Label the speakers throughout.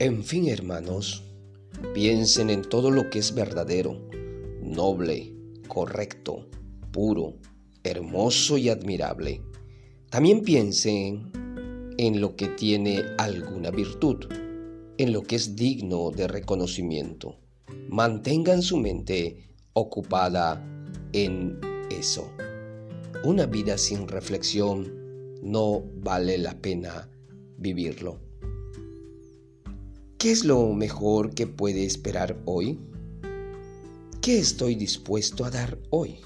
Speaker 1: En fin, hermanos, piensen en todo lo que es verdadero, noble, correcto, puro, hermoso y admirable. También piensen en lo que tiene alguna virtud, en lo que es digno de reconocimiento. Mantengan su mente ocupada en eso. Una vida sin reflexión no vale la pena vivirlo. ¿Qué es lo mejor que puede esperar hoy? ¿Qué estoy dispuesto a dar hoy?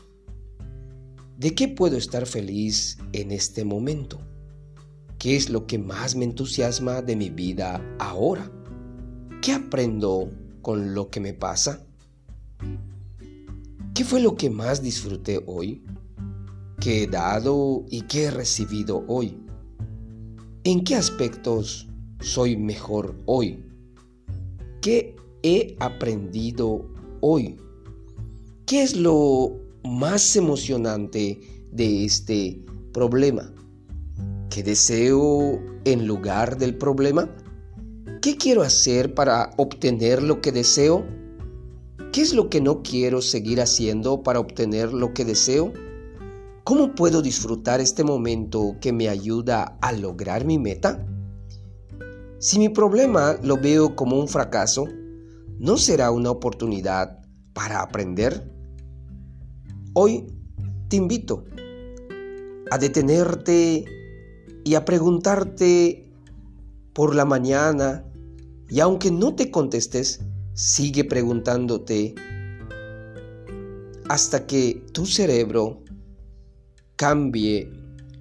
Speaker 1: ¿De qué puedo estar feliz en este momento? ¿Qué es lo que más me entusiasma de mi vida ahora? ¿Qué aprendo con lo que me pasa? ¿Qué fue lo que más disfruté hoy? ¿Qué he dado y qué he recibido hoy? ¿En qué aspectos soy mejor hoy? ¿Qué he aprendido hoy? ¿Qué es lo más emocionante de este problema? ¿Qué deseo en lugar del problema? ¿Qué quiero hacer para obtener lo que deseo? ¿Qué es lo que no quiero seguir haciendo para obtener lo que deseo? ¿Cómo puedo disfrutar este momento que me ayuda a lograr mi meta? Si mi problema lo veo como un fracaso, ¿no será una oportunidad para aprender? Hoy te invito a detenerte y a preguntarte por la mañana y aunque no te contestes, sigue preguntándote hasta que tu cerebro cambie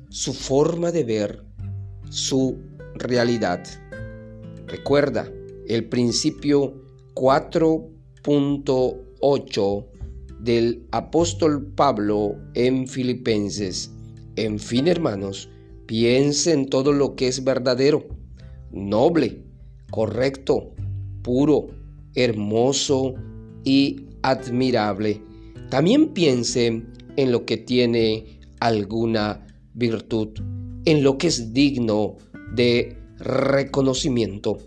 Speaker 1: su forma de ver su realidad. Recuerda el principio 4.8 del apóstol Pablo en Filipenses. En fin, hermanos, piense en todo lo que es verdadero, noble, correcto, puro, hermoso y admirable. También piense en lo que tiene alguna virtud, en lo que es digno de reconocimiento.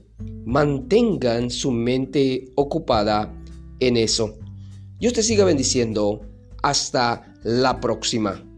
Speaker 1: Mantengan su mente ocupada en eso. Dios te siga bendiciendo. Hasta la próxima.